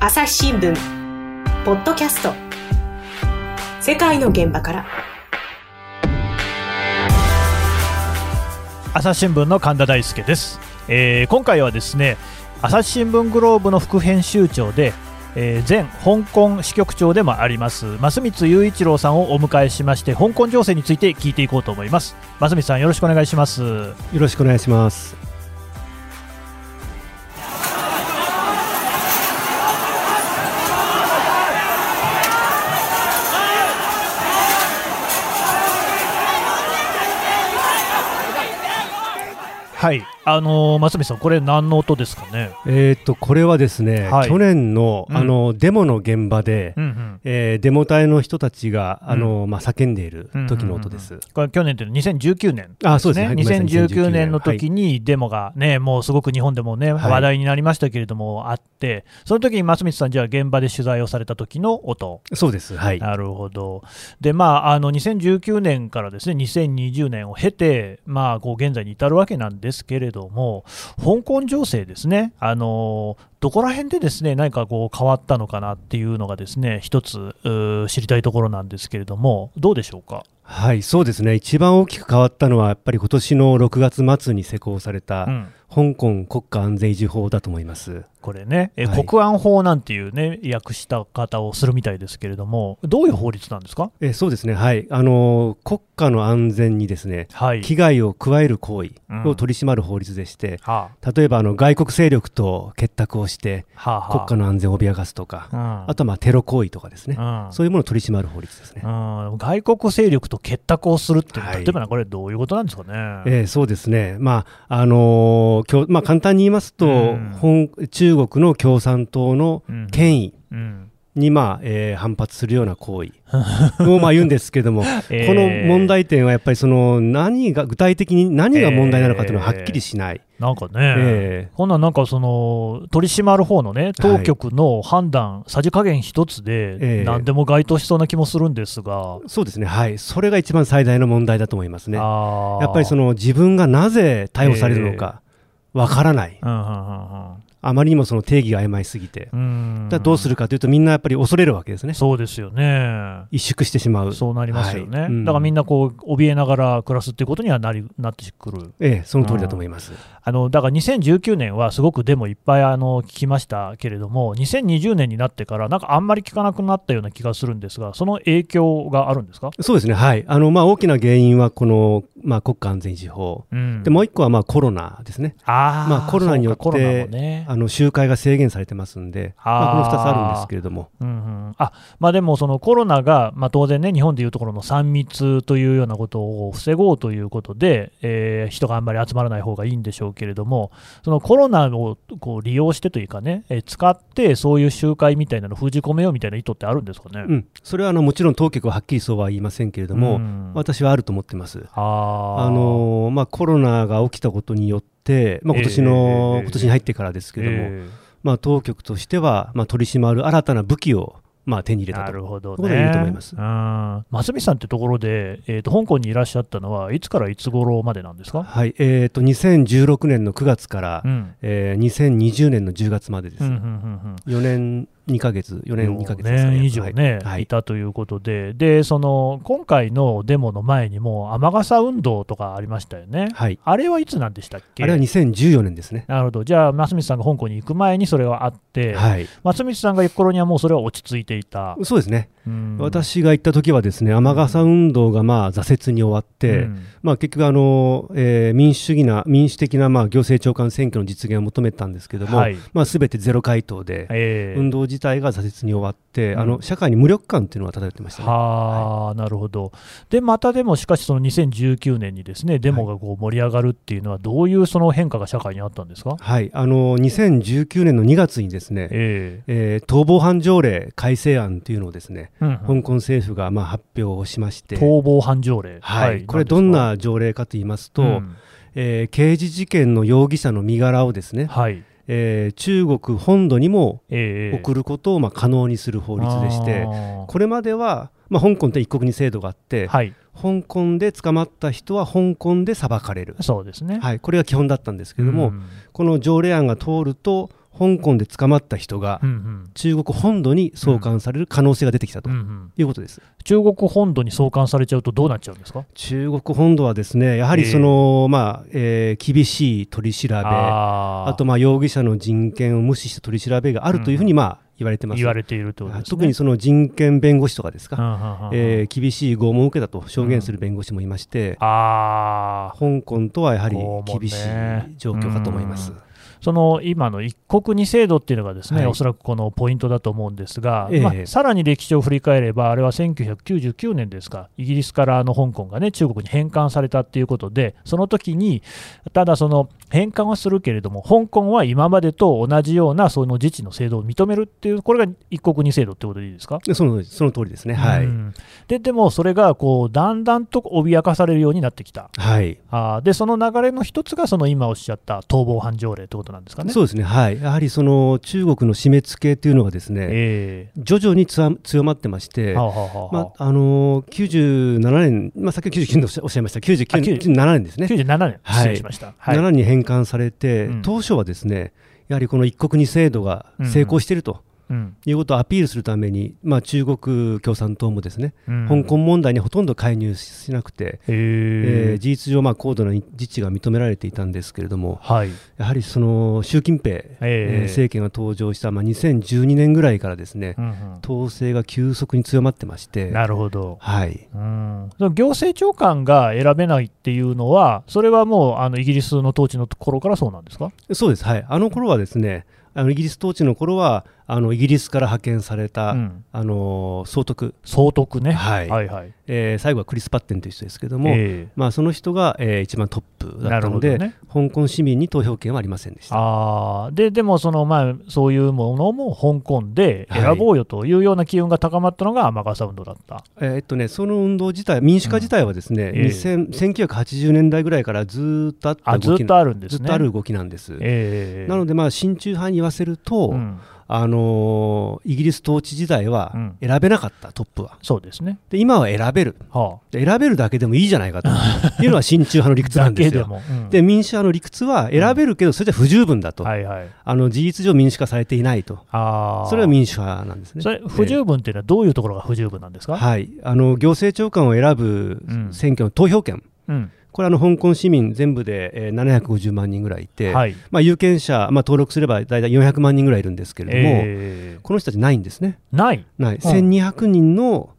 朝日新聞。ポッドキャスト。世界の現場から。朝日新聞の神田大輔です、えー今回はですね朝日新聞グローブの副編集長で、えー前香港支局長でもあります増光雄一郎さんをお迎えしまして香港情勢について聞いていこうと思います。増光さんよろしくお願いします。よろしくお願いします。はい。あのー、増光さんこれ何の音ですかね？えっ、とこれはですね、はい去年の、うんあのデモの現場で、うんうんえーデモ隊の人たちがあの、まあ叫んでいる時の音です。これ去年というのは2019年あ、そうですね。はいごめんなさい2019年のはい時にデモがね、もうすごく日本でもね、はい話題になりましたけれども、あって、その時に松光さん、じゃあ現場で取材をされた時の音。そうです。はい。なるほど。で、まあ、あの2019年からですね、2020年を経て、まあ、こう現在に至るわけなんですけれども、香港情勢ですね、あのどこら辺でですね何かこう変わったのかなっていうのがですね、一つ知りたいところなんですけれども、どうでしょうか？はい、そうですね。一番大きく変わったのはやっぱり今年の6月末に施行された、うん香港国家安全維持法だと思います。これね、えはい。国安法なんていうね、訳した方をするみたいですけれども、どういう法律なんですか、えーそうですね。はい。あのー国家の安全にですね、はい。危害を加える行為うん。を取り締まる法律でして、は例えばあの外国勢力と結託をしてあ、はあ、はあ、国家の安全を脅かすとか、うん、あとはまあテロ行為とかですね、うん。そういうものを取り締まる法律ですね。うん、外国勢力と結託をするって例えばねこれ、どういうことなんですかね？えーそうですね、まああのーまあ、簡単に言いますと、うん。本中国の共産党のうん。権威うん。に、まあえー反発するような行為をまあ言うんですけども、えー。この問題点はやっぱりその何が具体的に何が問題なのかというのははっきりしない。なんかね、えこんなんなんかその取り締まる方のね、当局の判断、さじ加減一つえで、え何でも該当しそうな気もするんですが、そうですね、はい、それが一番最大の問題だと思いますね。やっぱりその自分がなぜ逮捕されるのかわからない、うんうんうんあまりにもその定義が曖昧すぎて、どうするかというと、みんなやっぱり恐れるわけですね、そうですよね。萎縮してしまう、そうなりますよね。はい。うん。だからみんなこう怯えながら暮らすっていうことにはなりなってくる。ええ、その通りだと思います。あのだから2019年はすごくデモいっぱいあの聞きましたけれども、2020年になってから、なんかあんまり聞かなくなったような気がするんですが、その影響があるんですか、そうですね、はい、あのまあ、大きな原因はこの、まあ、国家安全維持法、うん。でもう一個はまあコロナですね、あーまあコロナによってね。あの集会が制限されてますんで、まあ、この2つあるんですけれども、うんうん。あまあ、でもそのコロナが、まあ、当然ね、日本でいうところの3密というようなことを防ごうということで、えー人があんまり集まらない方がいいんでしょうけれども、そのコロナをこう利用してというかね、えー使ってそういう集会みたいなのを封じ込めようみたいな意図ってあるんですかね？うん、それはあのもちろん当局ははっきりそうは言いませんけれども、うん。私はあると思ってます。あーあのーまあ、コロナが起きたことによって、まあ、今年の、ええ今年に入ってからですけども、えまあ、当局としては、まあ、取り締まる新たな武器を、まあ、手に入ーなれたと。るほどということ思います。うん松見さんってところで、えーと、香港にいらっしゃったのは、いつからいつ頃までなんですか、はいえー、と2016年の9月から、うん。えー2020年の10月までです、うんうんうんうん。4年2ヶ月、4年2ヶ月ね。年以上ね、はい。い、たということで、でその今回のデモの前にも、雨傘運動とかありましたよね、はい、あれはいつなんでしたっけ？あれは2014年ですね。なるほど、じゃあ、松光さんが香港に行く前にそれはあって、はい、松光さんが行く頃にはもうそれは落ち着いていた。そうですね、うん。私が行った時はですね雨傘運動がまあ挫折に終わって、うん。まあ、結局あの、えー民主主義な民主的なまあ行政長官選挙の実現を求めたんですけども、はい。まあ、全てゼロ回答で、えー運動自体が挫折に終わって、うん。あの社会に無力感っていうのが漂ってましたね。はあ、なるほど。で、またでも、しかし、その2019年にですね、デモがこう盛り上がるっていうのは、どういうその変化が社会にあったんですか？はい、あの2019年の2月にですね、ええ。ー逃亡犯条例改正案というのをですね、えうんうん。香港政府がまあ発表をしまして、逃亡犯条例。はい。これどんな条例かと言いますと、うん。えー刑事事件の容疑者の身柄をですね、はい。えー中国本土にもええ送ることをまあ可能にする法律でして、これまでは、まあ、香港って一国に制度があって、はい。香港で捕まった人は香港で裁かれる、そうですね。はい、これが基本だったんですけれども、うんこの条例案が通ると、香港で捕まった人がうんうん。中国本土に送還される可能性が出てきたとうんうん。いうことです。中国本土に送還されちゃうとどうなっちゃうんですか？中国本土はですねやはりその、まあえー厳しい取り調べああーとまあ容疑者の人権を無視した取り調べがあるというふうにまあ言われてます。言われているとですね。特にその人権弁護士とかですか、うんうんうんうん。えー厳しい拷問を受けたと証言する弁護士もいまして、あー。香港とはやはり厳しい状況かと思います。その今の一国二制度っていうのがですね、はいおそらくこのポイントだと思うんですが、ええまあ、さらに歴史を振り返れば、あれは1999年ですか、イギリスからあの香港がね、中国に返還されたっていうことで、その時に、ただその返還はするけれども、香港は今までと同じようなその自治の制度を認めるっていう、これが一国二制度ってことでいいですか？でそのその通りですね。はい。うんででも、それがこうだんだんと脅かされるようになってきた。はい。あーで、その流れの一つが、その今おっしゃった逃亡犯条例ってことなんですかね。そうですね。はい。やはりその中国の締め付けというのがですね、え徐々に強まってまして、えはあはあまああのー97年、まあ、先ほど99年とおっしゃいました、99あ年90 97年ですね、97年、はい。失礼しました。はい。7年に返還されて、うん。当初はですね、やはりこの一国二制度が成功していると。うんいうことをアピールするために、まあ、中国共産党もですね、うん。香港問題にほとんど介入しなくて、へえーえ事実上、まあ、高度な自治が認められていたんですけれども、はい。やはりその習近平、えー。政権が登場した、まあ、2012年ぐらいからですね、うん統制が急速に強まってまして、うんなるほど。はい、うん、行政長官が選べないっていうのは、それはもうあのイギリスの統治の頃からそうなんですか？そうです、はい、あの頃はですね、あのイギリス統治の頃はあのイギリスから派遣された、うん。あの総督、総督ね、はい。はいはい。えー最後はクリス・パッテンという人ですけども、えまあ、その人が、えー一番トップだったので、なる香港市民に投票権はありませんでした。あー。ででもその、まあ、そういうものも香港で選ぼうよというような機運が高まったのが雨傘運動だった。えーっとね、その運動自体、民主化自体はですね、ええ。2000 1980年代ぐらいからずーっとあった動きあずっとあるんですね。ずっとある動きなんです。ええ。なので、まあ、親中派に言わせると、うんあのーイギリス統治時代はうん。選べなかった、トップは。そうですね。で今は選べる。はで選べるだけでもいいじゃないかと。いうのは親中派の理あ、屈なんですよ。うん。で民主派の理屈は選べるけどそれじゃ不十分だと、はいはい。あの事実上民主化されていないと。それは民主派なんですね。それ不十分っていうのはどういうところが不十分なんですか、はい、あの行政長官を選ぶうん。選挙の投票権、うんこれあの香港市民全部で、えー750万人ぐらいいて、はい。まあ、有権者、まあ、登録すれば大体400万人ぐらいいるんですけれども、えー。この人たちないんですね。ない。ない。ん。1200人の、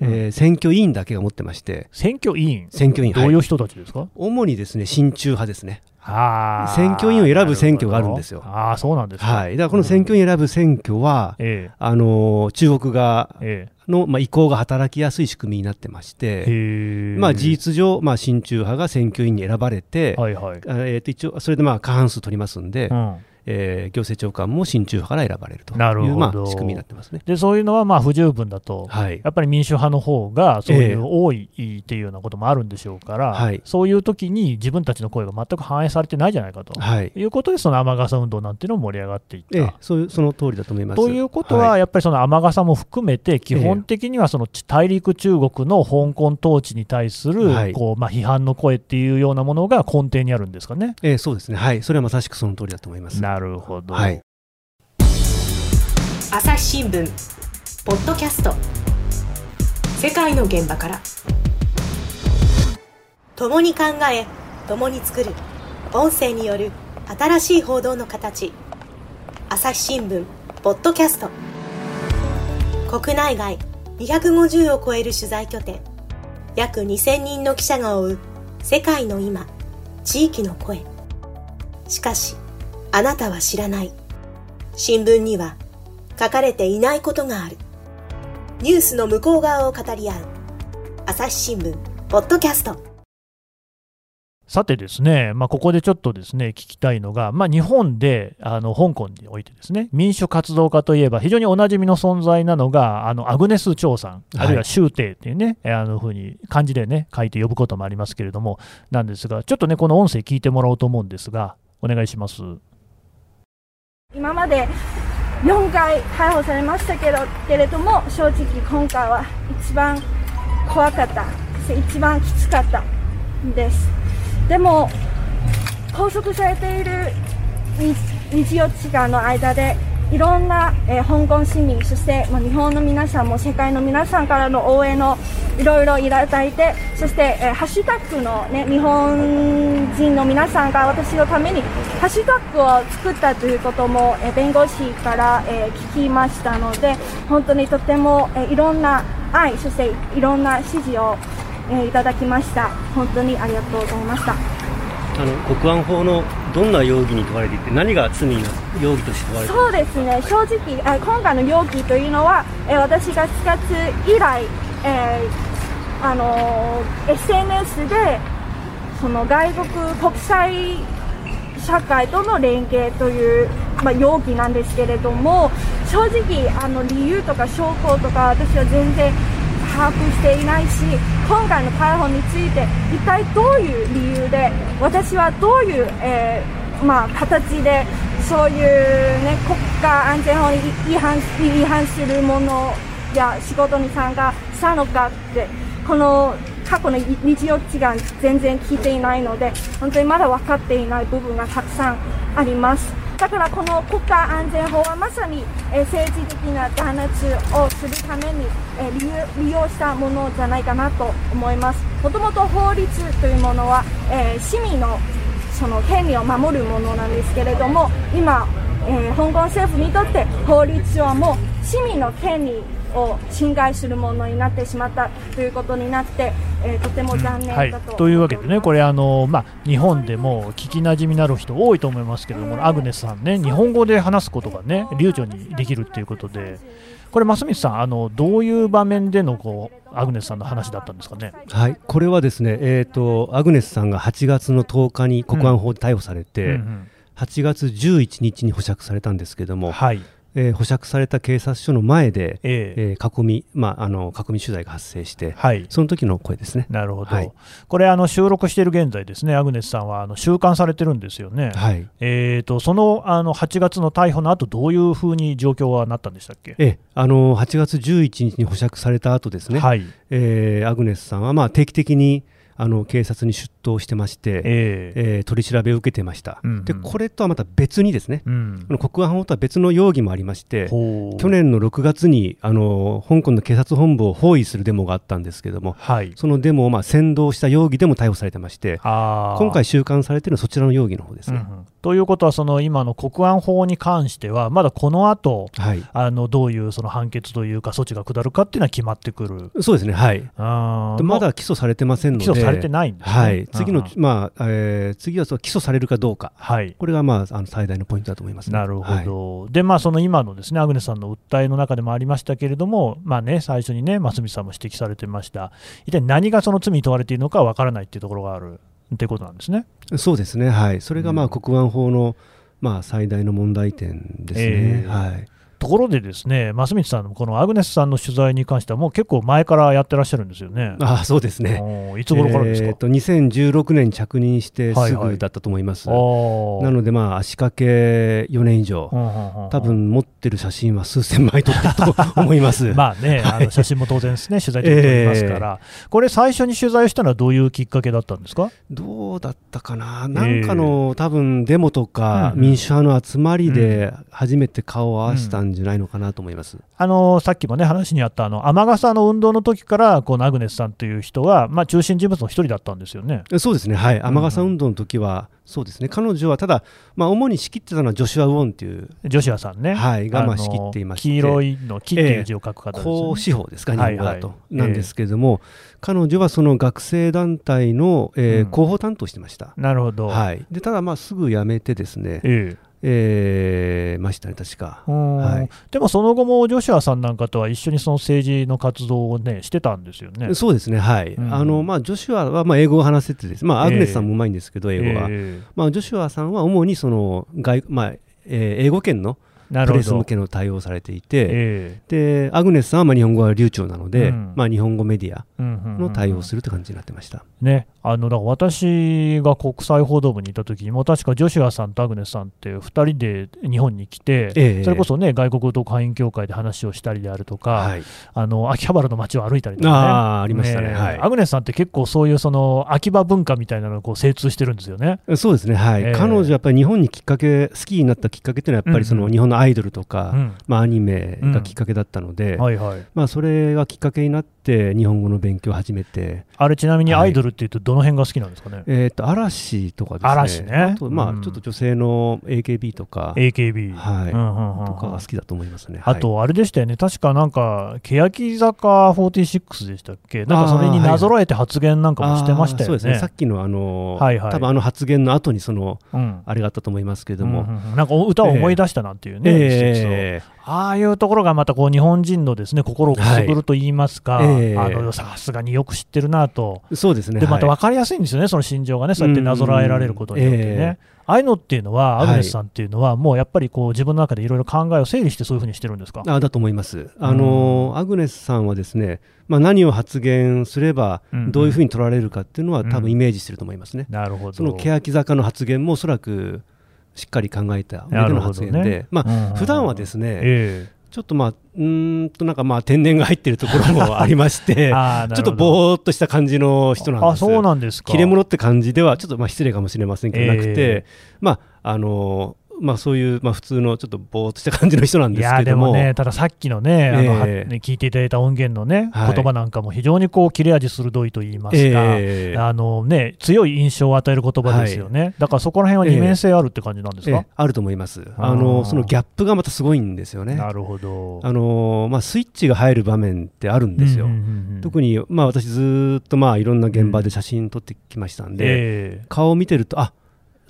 えー選挙委員だけが持ってまして、選挙委員。選挙委員、はい。どういう人たちですか、主にですね親中派ですね。選挙委員を選ぶ選挙があるんですよ。ああそうなんですか、はい、だからこの選挙委員を選ぶ選挙は、えあのー中国側ええ。の、まあ、意向が働きやすい仕組みになってましえて、まあ、事実上、まあ、親中派が選挙委員に選ばれて、はいはい、あえーと一応それでまあ過半数取りますんで、うん、えー行政長官も親中派から選ばれるというなるほど。まあ、仕組みになってますね。でそういうのはまあ不十分だと、はい。やっぱり民主派の方がそういええう多いっていうようなこともあるんでしょうから、はい。そういう時に自分たちの声が全く反映されてないじゃないかと、はい。い、うことで、その雨傘運動なんていうのも盛り上がっていった。ええそういうその通りだと思います。ということは、い。やっぱりその雨傘も含めて、基本的にはその大陸中国の香港統治に対するはい。こうまあ批判の声っていうようなものが根底にあるんですかね。ええそうですね、はい、それはまさしくその通りだと思います。なるほど。はい、朝日新聞ポッドキャスト。世界の現場から。共に考え共に作る。音声による新しい報道の形。朝日新聞ポッドキャスト。国内外250を超える取材拠点。約2000人の記者が追う世界の今地域の声。しかしあなたは知らない。新聞には書かれていないことがある。ニュースの向こう側を語り合う。朝日新聞ポッドキャスト。さてですね、まあ、ここでちょっとですね聞きたいのが、まあ、日本であの香港においてですね民主活動家といえば非常におなじみの存在なのがあのアグネス・チョウさん、はい。あるいはシュウテイっていうね、あのふうに漢字でね書いて呼ぶこともありますけれどもなんですがちょっとねこの音声聞いてもらおうと思うんですがお願いします。今まで4回逮捕されましたけどけれども正直今回は一番怖かった一番きつかったんです。でも拘束されている24時間の間でいろんな、えー、香港市民そして、まあ、日本の皆さんも世界の皆さんからの応援をいろいろいただいてそして、えー、ハッシュタグの、ね、日本人の皆さんが私のためにハッシュタグを作ったということも、えー、弁護士から、え、聞きましたので本当にとても、え、いろんな愛そしていろんな支持を、え、いただきました。本当にありがとうございました。あの国安法のどんな容疑に問われていて何が罪の容疑として問われていそうですね。正直あ今回の容疑というのは、え、私が4月以来、えー、あの SNS でその外国国際社会との連携という、まあ、容疑なんですけれども正直あの理由とか証拠とか私は全然把握していないし今回の逮捕について一体どういう理由で私はどういう、えー、まあ、形でそういう、ね、国家安全法に違反違反するものや仕事に参加したのかってこの過去の日曜時間全然聞いていないので本当にまだ分かっていない部分がたくさんあります。だからこの国家安全法はまさに、え政治的な弾圧をするために、え利用したものじゃないかなと思います。もともと法律というものは、え市民のその権利を守るものなんですけれども今、えー、香港政府にとって法律はもう市民の権利を侵害するものになってしまったということになって、えー、とても残念だと、はい、というわけでね、これあの、まあ、日本でも聞きなじみのある人多いと思いますけども、アグネスさんね、日本語で話すことがね、流暢にできるということで、これ、増光さん、あのどういう場面でのこうアグネスさんの話だったんですかね？はい、これはですね、えーと、アグネスさんが8月の10日に国安法で逮捕されて、うんうんうん、8月11日に保釈されたんですけども、はい、えー、保釈された警察署の前で、えー、えー、囲み、まあ、あの囲み取材が発生して、はい、その時の声ですね。なるほど、はい、これあの、収録している現在、ですねアグネスさんはあの収監されてるんですよね、はい。えーと、そのあの8月の逮捕の後どういうふうに状況はなったんでしたっけ、えあの8月11日に保釈された後ですね、はい。えー、アグネスさんはまあ定期的にあの警察に出頭してまして、えー、えー、取り調べを受けてました、うんうん、でこれとはまた別にですね、うん、この国安法とは別の容疑もありまして、去年の6月にあの香港の警察本部を包囲するデモがあったんですけれども、はい、そのデモをまあ扇動した容疑でも逮捕されてまして、今回収監されているのはそちらの容疑の方ですね。うんうん、ということは、その今の国安法に関しては、まだこの後、はい、あのどういうその判決というか、措置が下るかっていうのは決まってくる。そうですね、はい、あまだ起訴されてませんので。れてないんです、ね、はい、次の、まあえー、次はその起訴されるかどうか、はい、これが、まあ、あの最大のポイントだと思います、ね、なるほど、はい、でまあ、その今のですねアグネさんの訴えの中でもありましたけれども、まあね、最初にね、増見さんも指摘されてました、一体何がその罪に問われているのかわからないっていうところがあるということなんですね。そうですね、はい、それが、まあ、国安法の、まあ、最大の問題点ですね。えー、はいところでですね、増光さん、このアグネスさんの取材に関しては、もう結構前からやってらっしゃるんですよね。あそうですね。いつ頃からですか、えー、と2016年着任してすぐだったと思います。はいはい、なので、まあ、足掛け4年以上、多分持ってる写真は数千枚撮ったと思います。まあね、あの写真も当然ですね、取材で撮りますから、えー、これ、最初に取材したのはどういうきっかけだったんですか？どうだったかな、なんかの、えー、多分デモとか民主派の集まりで初めて顔を合わせたんじゃないのかなと思います、あのさっきもね話にあったあの雨傘の運動の時からこのアグネスさんという人が、まあ、中心人物の一人だったんですよね。そうですね、はい、雨傘運動の時は、そうですね。彼女はただ、まあ、主に仕切ってたのはジョシュア・ウォンっていう、ジョシュアさんね、はい、がまあ仕切っていまして、黄色いの木っていう字を書く方です、ね、公司法ですか、日本語だと、はいはい、なんですけれども、えー、彼女はその学生団体の、えー、広報担当してました。なるほど、はい、でただ、まあ、すぐ辞めてですね、えーえー、ましたね、確か、はい、でもその後もジョシュアさんなんかとは一緒にその政治の活動を、ね、してたんですよね。そうですね、はい、うん、あのまあ、ジョシュアはまあ英語を話せてです、まあ、アグネスさんもうまいんですけど、英語は、えー、まあ、ジョシュアさんは主にその外、まあえー、英語圏のプレス向けの対応されていて、えー、でアグネスさんはまあ日本語は流暢なので、うん、まあ、日本語メディアの対応するって感じになってました。ね、あのだから私が国際報道部にいた時にも確かジョシュアさんとアグネスさんって2人で日本に来て、えー、それこそね外国特派員協会で話をしたりであるとか、はい、あの秋葉原の街を歩いたりとかね。あありましたね、ねはい、アグネスさんって結構そういうその秋葉文化みたいなのをこう精通してるんですよね。そうですね、はい、えー、彼女やっぱり日本にきっかけ好きになったきっかけっていうのはやっぱりその日本のアイドルとか、うん、まあ、アニメがきっかけだったので、はいはい、まあ、それがきっかけになって日本語の勉強を始めて。あれちなみにアイドルっていうとどの辺が好きなんですかね、はい、えーと、嵐とかですね。嵐ね。あと、まあ、ちょっと女性の AKB とか。AKB、はい、うんうんうん、とかが好きだと思いますね、あとあれでしたよね。確かなんか欅坂46でしたっけ？なんかそれになぞらえて発言なんかもしてましたよね、そうですね。さっきのあの、はいはい、多分あの発言の後にその、うん、あれがあったと思いますけれども、うんうん、なんか歌を思い出したなんていうね、えー、ああいうところがまたこう日本人のですね心をくすぐると言いますか、はい。えー、あのさすがによく知ってるなと、そうですね。でまた分かりやすいんですよね、その心情がね、そうやってなぞらえられることによってね。えーああいうのっていうのは、アグネスさんっていうのは、もうやっぱりこう自分の中でいろいろ考えを整理して、そういうふうにしてるんですか？あだと思います、あの、アグネスさんはですね、まあ、何を発言すれば、どういうふうに取られるかっていうのは、多分イメージしてると思いますね。なるほど。その欅坂の発言もおそらくしっかり考えた上での発言で、ねまあ普段はですね、えーちょっとまあ、うんとなんかまあ天然が入ってるところもありまして、ちょっとぼーっとした感じの人なんです。あ、そうなんですか。切れ者って感じでは、ちょっとまあ失礼かもしれませんけど、なくて、まあ、あのまあ、そういう、まあ、普通のちょっとぼーっとした感じの人なんですけども。ね、たださっきのね、あの、えー、聞いていただいた音源のね、はい、言葉なんかも非常にこう切れ味鋭いと言いますか、えー、あのね、強い印象を与える言葉ですよね、はい、だからそこら辺は二面性あるって感じなんですか、えー、あると思います、あのそのギャップがまたすごいんですよね。なるほど。あの、まあ、スイッチが入る場面ってあるんですよ、特に、まあ、私、ずっと、まあ、いろんな現場で写真撮ってきましたんで、顔を見てると、あ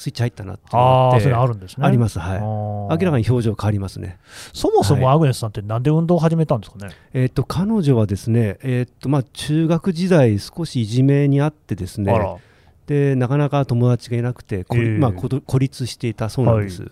スイッチ入ったなってあそれあるんですね。ありますはい。明らかに表情変わりますね。そもそもアグネスさんってなんで運動を始めたんですかね、はい、えっ、と彼女はですねえっ、とまあ中学時代少しいじめにあってですねでなかなか友達がいなくて、えー、まあ、孤立していたそうなんです、はい、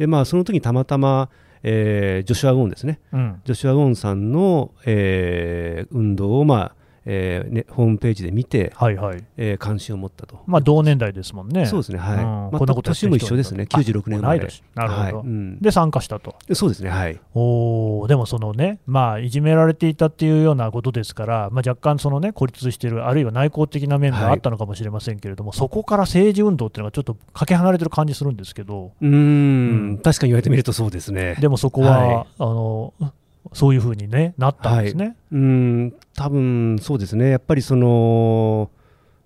でまあその時たまたまえー、ジョシュア・ゴーンですね、うん、ジョシュア・ゴーンさんの、えー、運動を、まあ、えーね、ホームページで見て、はいはいえー、関心を持ったと。まあ同年代ですもんね。そうですね、はい。うん、まあ、こんなこと年も一緒ですね、96年前。なるほど、はいうん、で、参加したと。そうですね、はい。おでもそのね、まあ、いじめられていたっていうようなことですから、まあ、若干そのね、孤立している、あるいは内向的な面があったのかもしれませんけれども、はい、そこから政治運動っていうのがちょっとかけ離れてる感じするんですけど。うん、確かに言われてみるとそうですね。でもそこは、はい、あの、そういうふうに、ね、なったんですね。はい、うん多分そうですね、やっぱりその、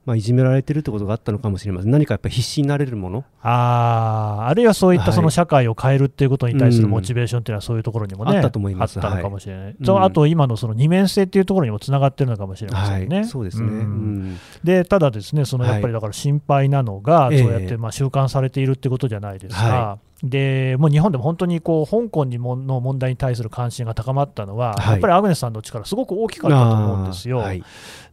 まあ、いじめられてるってことがあったのかもしれません、何かやっぱり必死になれるもの。ああるいはそういったその社会を変えるっていうことに対するモチベーションっていうのは、そういうところにもね、あったと思います。あったのかもしれない、はい、あと今のその二面性っていうところにもつながってるのかもしれませんね。はい、そうですね、うん、でただ、ですねそのやっぱりだから心配なのが、そうやってまあ収監されているってことじゃないですか。でもう日本でも本当にこう香港にもの問題に対する関心が高まったのは、はい、やっぱりアグネスさんの力、すごく大きかったと思うんですよ、はい、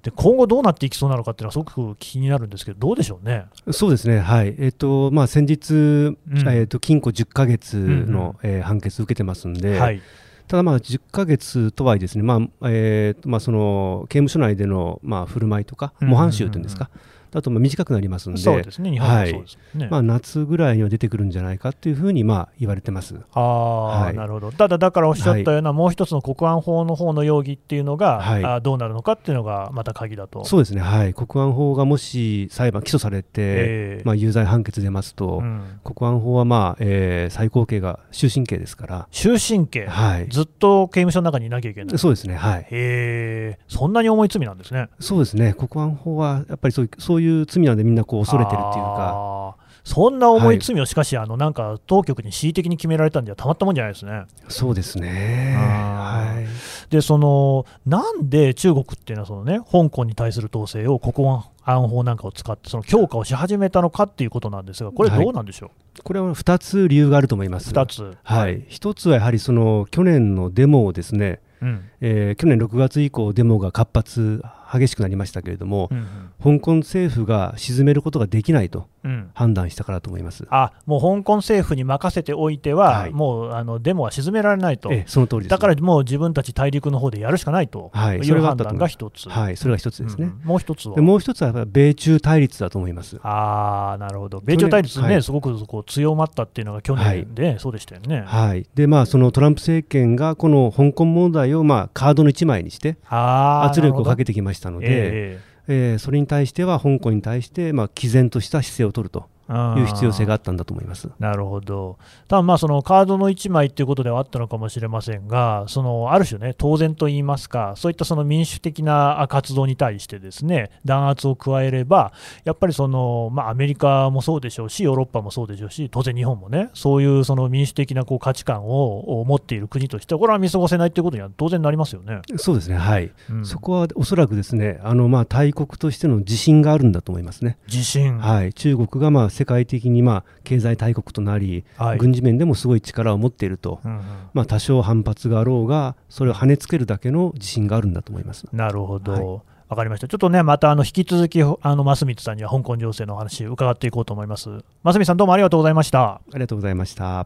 で今後どうなっていきそうなのかっていうのは、すごく気になるんですけど、どうでしょうね？そうですね、はい。えーとまあ、先日、うん、えーと、禁錮10か月の、うんうん、えー、判決受けてますんで。はい。ただ、まあ10か月とはいですね、まあえーまあ、その刑務所内での、まあ、振る舞いとか、模範囚というん。ですか、うんうんうんあとまあ短くなりますので、そうですね、日本はい、まあ、夏ぐらいには出てくるんじゃないかっていうふうにまあ言われてます。あ、はい、なるほど、ただ、だからおっしゃったような、もう一つの国安法の方の容疑っていうのが、はい、あどうなるのかっていうのが、また鍵だと。そうですね、はい、国安法がもし裁判、起訴されて、えー、まあ、有罪判決出ますと、うん、国安法は、まあえー、最高刑が終身刑ですから、終身刑、はい、ずっと刑務所の中にいなきゃいけない、そうですね、はい、へそんなに重い罪なんですね。そうですね。国安法はやっぱりそういうそういう罪なんでみんなこう恐れてるっていうか。そんな重い罪をしかし、あのなんか当局に恣意的に決められたんじゃたまったもんじゃないですね。そうですね。はい、でそのなんで中国っていうのはそのね香港に対する統制を国安法なんかを使ってその強化をし始めたのかっていうことなんですが、これどうなんでしょう？はい、これは2つ理由があると思います。2つ。はい。1つはやはりその去年のデモをですね。うん、えー、去年6月以降、デモが活発激しくなりましたけれども、うんうん、香港政府が沈めることができないと判断したからと思います、うん、あもう香港政府に任せておいては、はい、もうあのデモは沈められないと、ええ、その通りだからもう自分たち大陸の方でやるしかないという判断が一つ、はい、それが一つですね、うん、もう一つは？もう一つは米中対立だと思います。あなるほど、米中対立ね、はい、すごくこう強まったっていうのが去年で、そうでしたよね。はい。でまあ、そのトランプ政権がこの香港問題を、まあ、カードの1枚にして圧力をかけてきましたので、えー、えー、それに対しては香港に対して、まあ、毅然とした姿勢を取ると。いう必要性があったんだと思います。なるほど、ただまあそのカードの1枚ということではあったのかもしれませんが、そのある種ね、当然といいますか、そういったその民主的な活動に対してですね弾圧を加えれば、やっぱりその、まあ、アメリカもそうでしょうし、ヨーロッパもそうでしょうし、当然日本もね、そういうその民主的なこう価値観を持っている国として、これは見過ごせないということには当然なりますよね。そうですね、はい、うん、そこはおそらくですねあのまあ大国としての自信があるんだと思いますね。自信。はい、中国がまあ世界的にまあ経済大国となり、はい、軍事面でもすごい力を持っていると、うんうん、まあ、多少反発があろうが、それを跳ねつけるだけの自信があるんだと思いますなるほど、はいわかりました。ちょっとね、またあの引き続き、あの増光さんには香港情勢のお話、伺っていこうと思います。増光さん、どうもありがとうございました。ありがとうございました。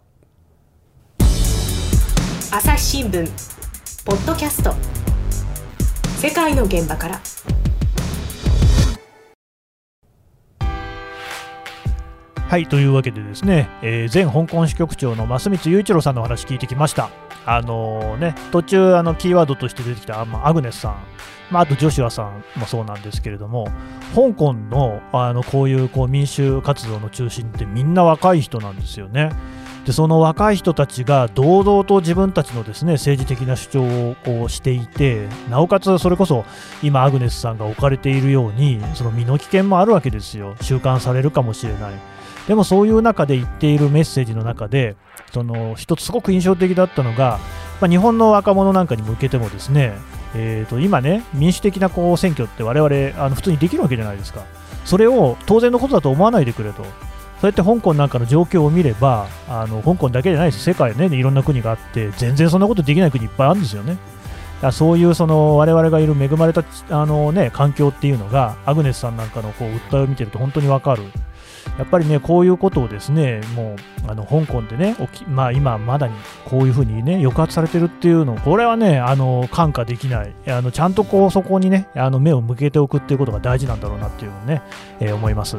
朝日新聞ポッドキャスト世界の現場から。はいというわけでですね、えー、前香港支局長の増光雄一郎さんのお話聞いてきました。あのー、ね途中あのキーワードとして出てきた、まあ、アグネスさんまあ、あとジョシュアさんもそうなんですけれども、香港のあのこういうこう民主活動の中心ってみんな若い人なんですよね。でその若い人たちが堂々と自分たちのですね政治的な主張をこうしていてなおかつそれこそ今アグネスさんが置かれているようにその身の危険もあるわけですよ。収監されるかもしれない。でもそういう中で言っているメッセージの中で、その一つすごく印象的だったのが、まあ、日本の若者なんかに向けてもですね、えー、と今ね、民主的なこう選挙って我々あの普通にできるわけじゃないですか。それを当然のことだと思わないでくれと。そうやって香港なんかの状況を見れば、あの香港だけじゃないです、世界ね、いろんな国があって、全然そんなことできない国いっぱいあるんですよね。だそういうその我々がいる恵まれたあの、ね、環境っていうのが、アグネスさんなんかのこう訴えを見てると本当にわかる。やっぱりね、こういうことをですね、もう、あの、香港でね、まあ今まだにこういうふうにね、抑圧されてるっていうの、これはね、あの、感化できない。あの、ちゃんとこう、そこにね、あの、目を向けておくっていうことが大事なんだろうなっていうのね、えー、思います。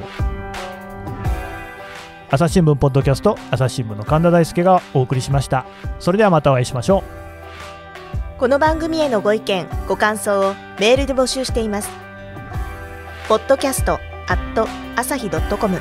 朝日新聞ポッドキャスト朝日新聞の神田大輔がお送りしましたそれではまたお会いしましょうこの番組へのご意見ご感想をメールで募集していますポッドキャストアット朝日ドットコム